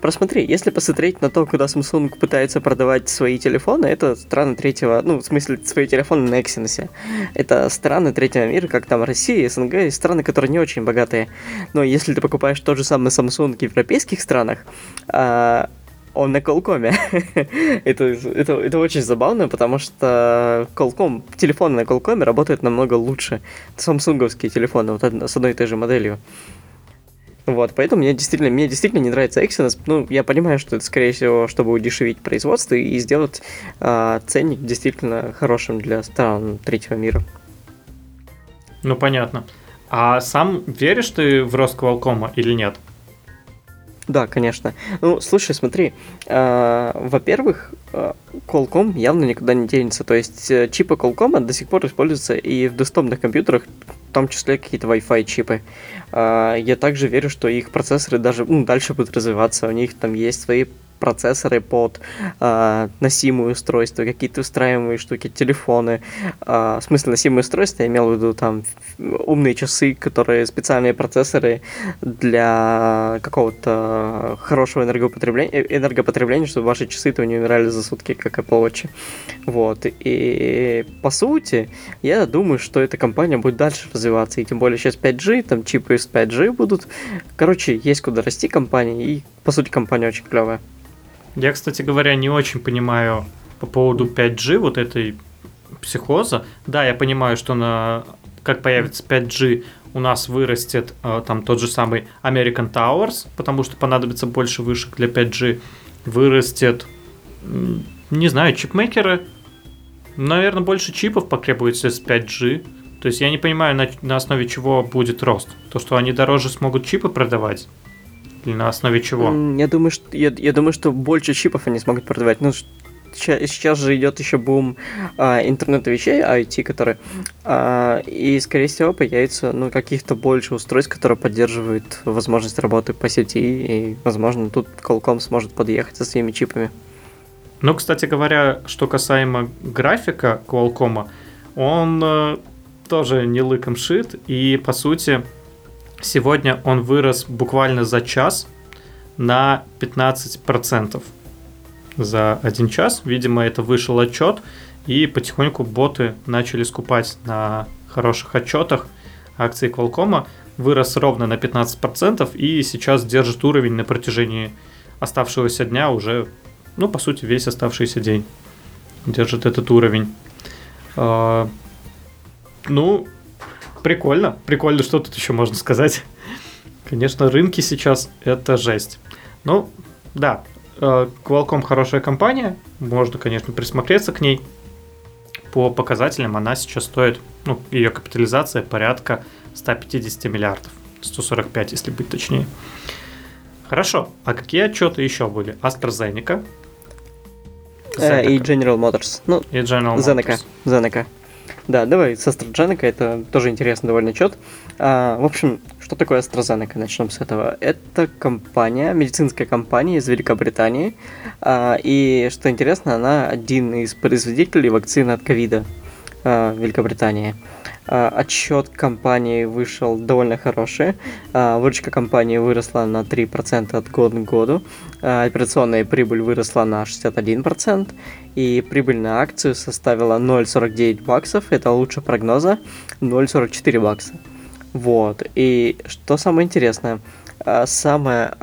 Просмотри, если посмотреть на то, куда Samsung пытается продавать свои телефоны, это страны третьего, ну, в смысле, свои телефоны на Exynos. Это страны третьего мира, как там Россия, СНГ, и страны, которые не очень богатые. Но если ты покупаешь тот же самый Samsung в европейских странах, а, он на Qualcomm. это, это, это очень забавно, потому что Qualcomm, телефоны на Qualcomm работают намного лучше. Самсунговские телефоны, вот с одной и той же моделью. Вот, поэтому мне действительно, мне действительно не нравится Exynos. Ну, я понимаю, что это, скорее всего, чтобы удешевить производство и сделать э, ценник действительно хорошим для стран третьего мира. Ну, понятно. А сам веришь ты в рост Qualcomm или нет? Да, конечно. Ну, слушай, смотри, э, во-первых, э, Qualcomm явно никуда не денется. То есть э, чипы Qualcomm до сих пор используются и в десктопных компьютерах, в том числе какие-то Wi-Fi чипы. Э, я также верю, что их процессоры даже ну, дальше будут развиваться. У них там есть свои процессоры под э, носимые устройства, какие-то устраиваемые штуки, телефоны. Э, в смысле носимые устройства, я имел в виду там умные часы, которые специальные процессоры для какого-то хорошего энергопотребления, энергопотребления, чтобы ваши часы-то не умирали за сутки, как Apple Watch. Вот. И по сути, я думаю, что эта компания будет дальше развиваться. И тем более сейчас 5G, там чипы из 5G будут. Короче, есть куда расти компании, и по сути компания очень клевая. Я, кстати говоря, не очень понимаю по поводу 5G вот этой психоза. Да, я понимаю, что на как появится 5G, у нас вырастет э, там тот же самый American Towers, потому что понадобится больше вышек для 5G. Вырастет, не знаю, чипмейкеры. Наверное, больше чипов потребуется с 5G. То есть я не понимаю, на, на основе чего будет рост. То, что они дороже смогут чипы продавать, на основе чего? Я думаю, что, я, я думаю, что больше чипов они смогут продавать. Ну, сейчас же идет еще бум а, интернета вещей, IT, которые, а, и, скорее всего, появится ну, каких-то больше устройств, которые поддерживают возможность работы по сети, и, возможно, тут Qualcomm сможет подъехать со своими чипами. Ну, кстати говоря, что касаемо графика Qualcomm, он э, тоже не лыком шит, и, по сути, Сегодня он вырос буквально за час на 15% за один час. Видимо, это вышел отчет, и потихоньку боты начали скупать на хороших отчетах акции Qualcomm. Вырос ровно на 15% и сейчас держит уровень на протяжении оставшегося дня уже, ну, по сути, весь оставшийся день держит этот уровень. А, ну, Прикольно, прикольно, что тут еще можно сказать. Конечно, рынки сейчас это жесть. Ну, да, э, Qualcomm хорошая компания, можно, конечно, присмотреться к ней. По показателям она сейчас стоит, ну, ее капитализация порядка 150 миллиардов. 145, если быть точнее. Хорошо, а какие отчеты еще были? AstraZeneca. Zeneca. Э, и General Motors. Ну, и General Motors. Zeneca. Zeneca. Да, давай с AstraZeneca, это тоже интересный довольно отчет. А, в общем, что такое AstraZeneca? Начнем с этого. Это компания, медицинская компания из Великобритании. А, и, что интересно, она один из производителей вакцины от ковида. в Великобритании. Отчет компании вышел довольно хороший. Выручка компании выросла на 3% от года к году. Операционная прибыль выросла на 61%. И прибыль на акцию составила 0,49 баксов. Это лучше прогноза 0,44 бакса. Вот. И что самое интересное, самое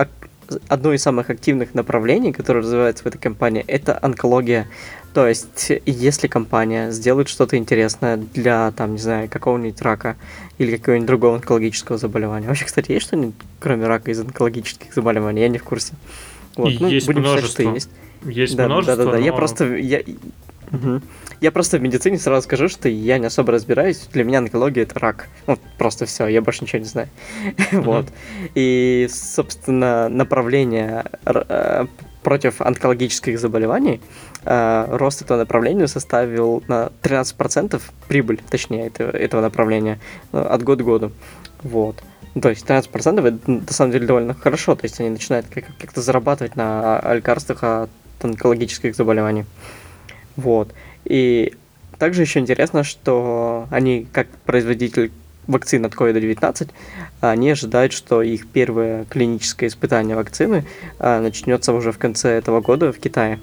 одно из самых активных направлений, которое развивается в этой компании, это онкология. То есть, если компания сделает что-то интересное для, там, не знаю, какого-нибудь рака или какого-нибудь другого онкологического заболевания. Вообще, кстати, есть что-нибудь, кроме рака, из онкологических заболеваний? Я не в курсе. Вот, ну, есть будем множество. Считать, что есть. Есть да, множество, Да, да, да. Но... Я просто... Я... Угу. Я просто в медицине сразу скажу, что я не особо разбираюсь. Для меня онкология это рак. Вот просто все, я больше ничего не знаю. вот. И, собственно, направление э, против онкологических заболеваний, рост этого направления составил на 13% прибыль, точнее, этого, этого направления э, от года к году. Вот. То есть 13% это на самом деле довольно хорошо, то есть они начинают как-то зарабатывать на лекарствах от онкологических заболеваний. Вот. И также еще интересно, что они, как производитель вакцин от COVID-19, они ожидают, что их первое клиническое испытание вакцины а, начнется уже в конце этого года в Китае.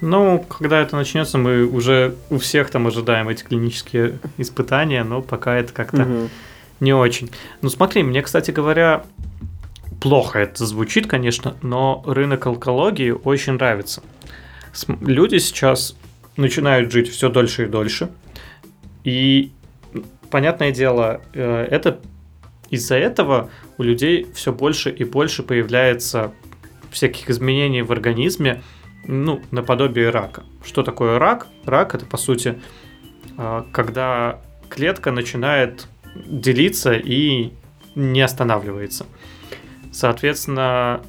Ну, когда это начнется, мы уже у всех там ожидаем эти клинические испытания, но пока это как-то угу. не очень. Ну, смотри, мне, кстати говоря, плохо это звучит, конечно, но рынок онкологии очень нравится люди сейчас начинают жить все дольше и дольше. И, понятное дело, э, это из-за этого у людей все больше и больше появляется всяких изменений в организме, ну, наподобие рака. Что такое рак? Рак это, по сути, э, когда клетка начинает делиться и не останавливается. Соответственно,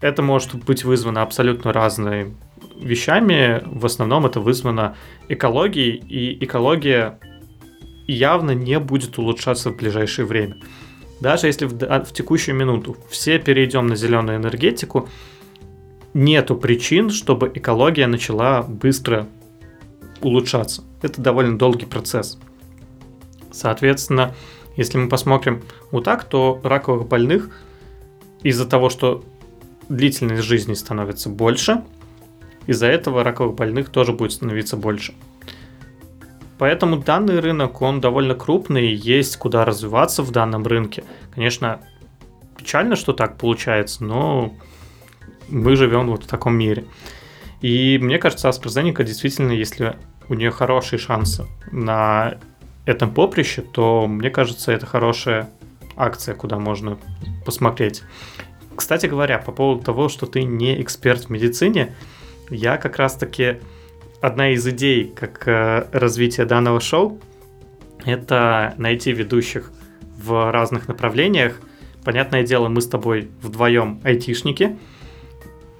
это может быть вызвано абсолютно разной вещами в основном это вызвано экологией, и экология явно не будет улучшаться в ближайшее время. Даже если в, в текущую минуту все перейдем на зеленую энергетику, нету причин, чтобы экология начала быстро улучшаться. Это довольно долгий процесс. Соответственно, если мы посмотрим вот так, то раковых больных из-за того, что длительность жизни становится больше, из-за этого раковых больных тоже будет становиться больше. Поэтому данный рынок, он довольно крупный, есть куда развиваться в данном рынке. Конечно, печально, что так получается, но мы живем вот в таком мире. И мне кажется, AstraZeneca действительно, если у нее хорошие шансы на этом поприще, то мне кажется, это хорошая акция, куда можно посмотреть. Кстати говоря, по поводу того, что ты не эксперт в медицине, я как раз-таки одна из идей как э, развития данного шоу это найти ведущих в разных направлениях. Понятное дело, мы с тобой вдвоем айтишники.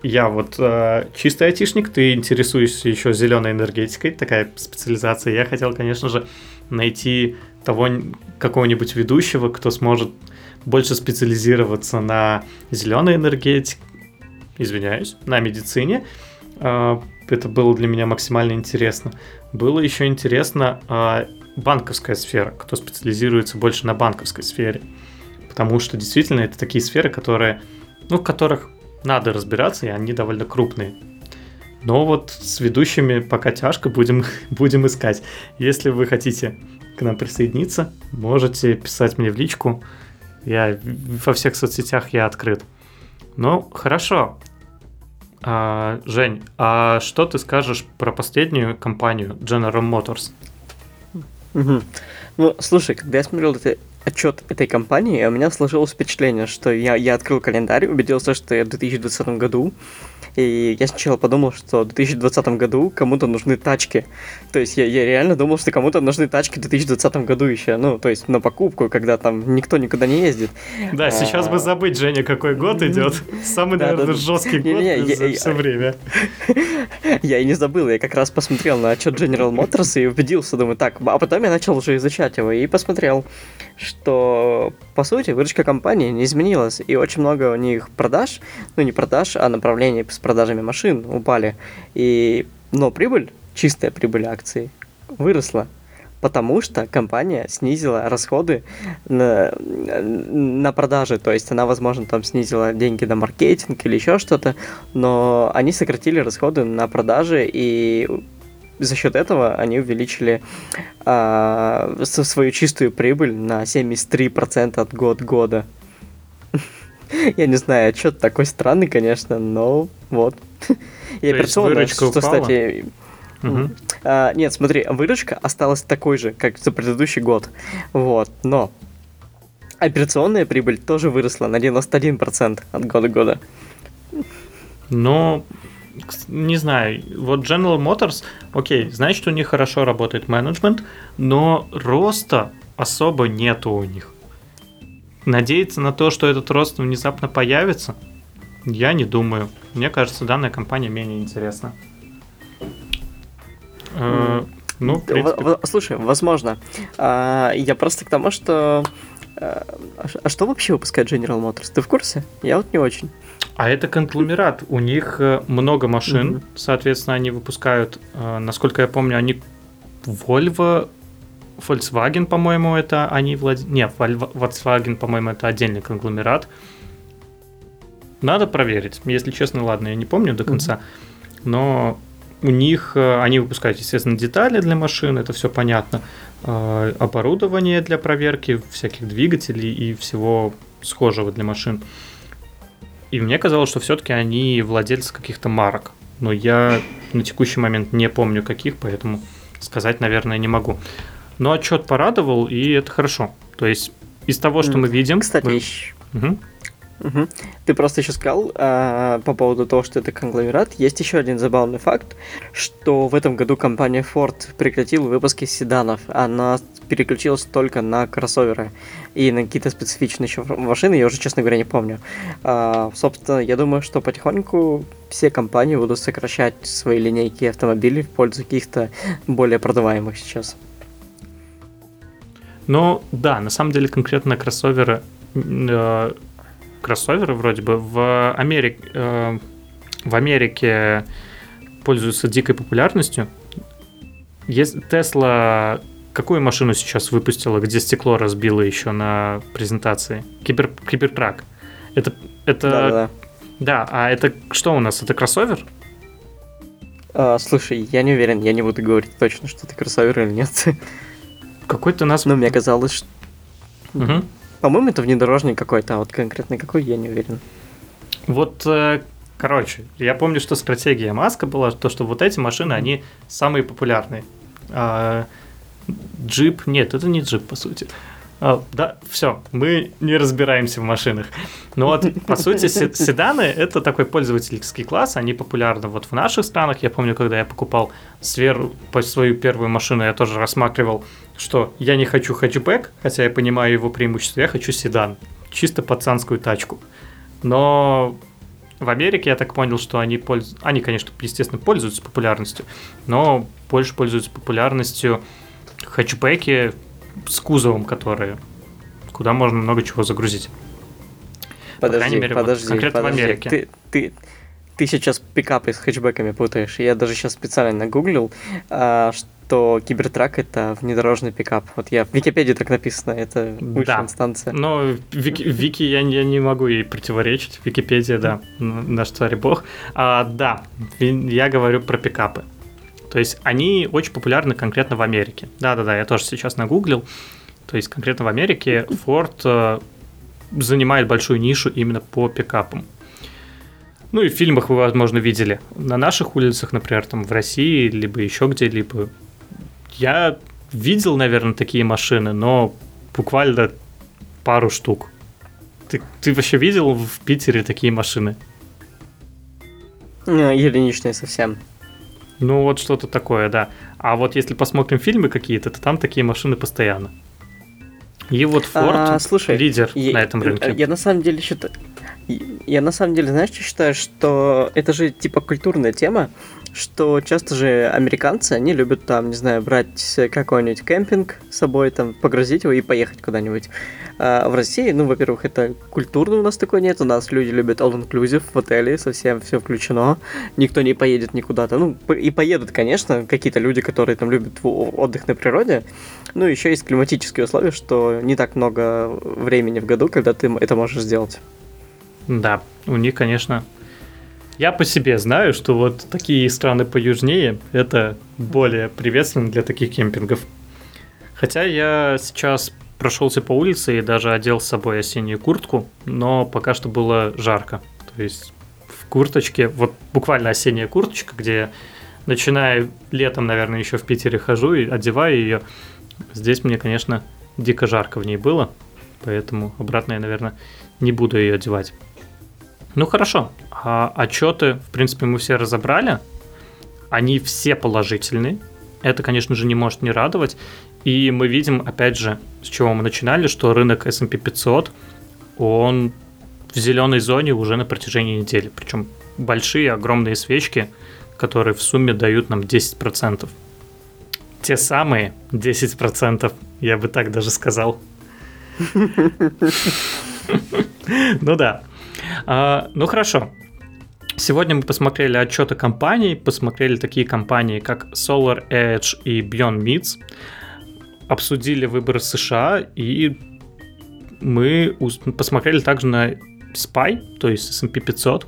Я вот э, чистый айтишник, ты интересуешься еще зеленой энергетикой, такая специализация. Я хотел, конечно же, найти того какого-нибудь ведущего, кто сможет больше специализироваться на зеленой энергетике, извиняюсь, на медицине, а, это было для меня максимально интересно. Было еще интересно а, банковская сфера, кто специализируется больше на банковской сфере. Потому что действительно это такие сферы, которые, ну, в которых надо разбираться, и они довольно крупные. Но вот с ведущими пока тяжко, будем, будем искать. Если вы хотите к нам присоединиться, можете писать мне в личку. Я во всех соцсетях я открыт. Ну, хорошо. А, Жень, а что ты скажешь про последнюю компанию General Motors? Ну, слушай, когда я смотрел это отчет этой компании, у меня сложилось впечатление, что я, я открыл календарь, убедился, что я в 2020 году и я сначала подумал, что в 2020 году кому-то нужны тачки. То есть я, я реально думал, что кому-то нужны тачки в 2020 году еще. Ну, то есть на покупку, когда там никто никуда не ездит. Да, сейчас бы забыть, Женя, какой год идет. Самый, наверное, жесткий год за все время. Я и не забыл, я как раз посмотрел на отчет General Motors и убедился, думаю, так, а потом я начал уже изучать его и посмотрел, что, по сути, выручка компании не изменилась, и очень много у них продаж, ну не продаж, а направлений продажами машин упали. И, но прибыль, чистая прибыль акций, выросла потому что компания снизила расходы на, на продажи, то есть она, возможно, там снизила деньги на маркетинг или еще что-то, но они сократили расходы на продажи и за счет этого они увеличили а, свою чистую прибыль на 73% от год года. Я не знаю, отчет такой странный, конечно, но вот. И операционная, что, кстати, Угу. А, нет, смотри, выручка осталась такой же, как за предыдущий год. Вот, но операционная прибыль тоже выросла на 91% от года к года. Но не знаю, вот General Motors, окей, значит, у них хорошо работает менеджмент, но роста особо нету у них. Надеяться на то, что этот рост внезапно появится, я не думаю. Мне кажется, данная компания менее интересна. Э, ну, в принципе... Слушай, возможно. А, я просто к тому, что... Э, а, а что вообще выпускает General Motors? Ты в курсе? Я вот не очень. А это конгломерат. У них э, много машин, mm-hmm. соответственно, они выпускают, насколько я помню, они Volvo, Volkswagen, по-моему, это они владеют... Нет, Volkswagen, по-моему, это отдельный конгломерат. Надо проверить. Если честно, ладно, я не помню до конца. Mm-hmm. Но у них, э, они выпускают, естественно, детали для машин, это все понятно, э, оборудование для проверки всяких двигателей и всего схожего для машин. И мне казалось, что все-таки они владельцы каких-то марок. Но я на текущий момент не помню каких, поэтому сказать, наверное, не могу. Но отчет порадовал, и это хорошо. То есть из того, что мы видим... Кстати, мы... Угу. Угу. Ты просто еще сказал а, по поводу того, что это конгломерат. Есть еще один забавный факт, что в этом году компания Ford прекратила выпуски седанов. Она переключилась только на кроссоверы и на какие-то специфичные еще машины, я уже, честно говоря, не помню. А, собственно, я думаю, что потихоньку все компании будут сокращать свои линейки автомобилей в пользу каких-то более продаваемых сейчас. Ну, да, на самом деле конкретно кроссоверы э, кроссоверы вроде бы в Америке, э, в Америке пользуются дикой популярностью. Тесла какую машину сейчас выпустила, где стекло разбило еще на презентации? Кибер, Кибертрак. Это, это... Да, да. Да, а это что у нас? Это кроссовер? А, слушай, я не уверен, я не буду говорить точно, что это кроссовер или нет. Какой-то нас... Но мне казалось, что... Угу. По-моему, это внедорожник какой-то, а вот конкретно какой, я не уверен. Вот, э, короче, я помню, что стратегия Маска была, то, что вот эти машины, они самые популярные. А, джип, нет, это не джип, по сути. А, да, все, мы не разбираемся в машинах. Но вот, по сути, седаны – это такой пользовательский класс, они популярны вот в наших странах. Я помню, когда я покупал сверху свою первую машину, я тоже рассматривал что я не хочу хэтчбэк, хотя я понимаю его преимущество, я хочу седан, чисто пацанскую тачку. Но в Америке я так понял, что они пользуются, они, конечно, естественно, пользуются популярностью, но больше пользуются популярностью хэтчбеки с кузовом, которые, куда можно много чего загрузить. Подожди, По крайней мере, подожди, вот, конкретно подожди. в Америке. Ты, ты, ты сейчас пикапы с хэтчбеками путаешь. Я даже сейчас специально нагуглил, а, что Кибертрак это внедорожный пикап. Вот я в Википедии так написано, это высшая да. инстанция. Но Вики, Вики я, я не могу ей противоречить. Википедия, да, наш царь бог. А, да, я говорю про пикапы. То есть они очень популярны конкретно в Америке. Да-да-да, я тоже сейчас нагуглил. То есть конкретно в Америке Ford э, занимает большую нишу именно по пикапам. Ну и в фильмах вы, возможно, видели. На наших улицах, например, там в России, либо еще где-либо я видел, наверное, такие машины, но буквально пару штук. Ты, ты вообще видел в Питере такие машины? Ну, единичные совсем. Ну, вот что-то такое, да. А вот если посмотрим фильмы какие-то, то там такие машины постоянно. И вот Ford а, слушай, лидер я, на этом рынке. Я, я на самом деле считаю... Я на самом деле, знаешь, что считаю, что это же типа культурная тема, что часто же американцы, они любят там, не знаю, брать какой-нибудь кемпинг с собой, там, погрузить его и поехать куда-нибудь. А в России, ну, во-первых, это культурно у нас такой нет, у нас люди любят all-inclusive в отеле, совсем все включено, никто не поедет никуда-то. Ну, и поедут, конечно, какие-то люди, которые там любят отдых на природе, ну, еще есть климатические условия, что не так много времени в году, когда ты это можешь сделать. Да, у них, конечно, я по себе знаю, что вот такие страны поюжнее это более приветственно для таких кемпингов. Хотя я сейчас прошелся по улице и даже одел с собой осеннюю куртку, но пока что было жарко. То есть в курточке, вот буквально осенняя курточка, где начиная летом, наверное, еще в Питере хожу и одеваю ее. Здесь мне, конечно, дико жарко в ней было, поэтому обратно я, наверное, не буду ее одевать. Ну хорошо, а отчеты, в принципе, мы все разобрали. Они все положительные. Это, конечно же, не может не радовать. И мы видим, опять же, с чего мы начинали, что рынок S&P 500, он в зеленой зоне уже на протяжении недели. Причем большие, огромные свечки, которые в сумме дают нам 10%. Те самые 10%, я бы так даже сказал. Ну да. А, ну хорошо. Сегодня мы посмотрели отчеты компаний, посмотрели такие компании, как Solar Edge и Beyond Meats, обсудили выборы США и мы посмотрели также на SPY, то есть S&P 500.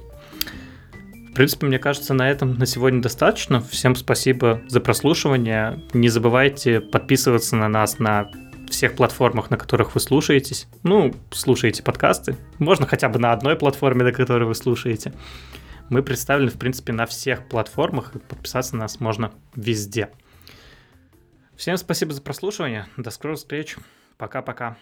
В принципе, мне кажется, на этом на сегодня достаточно. Всем спасибо за прослушивание. Не забывайте подписываться на нас на всех платформах, на которых вы слушаетесь. Ну, слушаете подкасты. Можно хотя бы на одной платформе, на которой вы слушаете. Мы представлены, в принципе, на всех платформах, подписаться на нас можно везде. Всем спасибо за прослушивание. До скорых встреч. Пока-пока.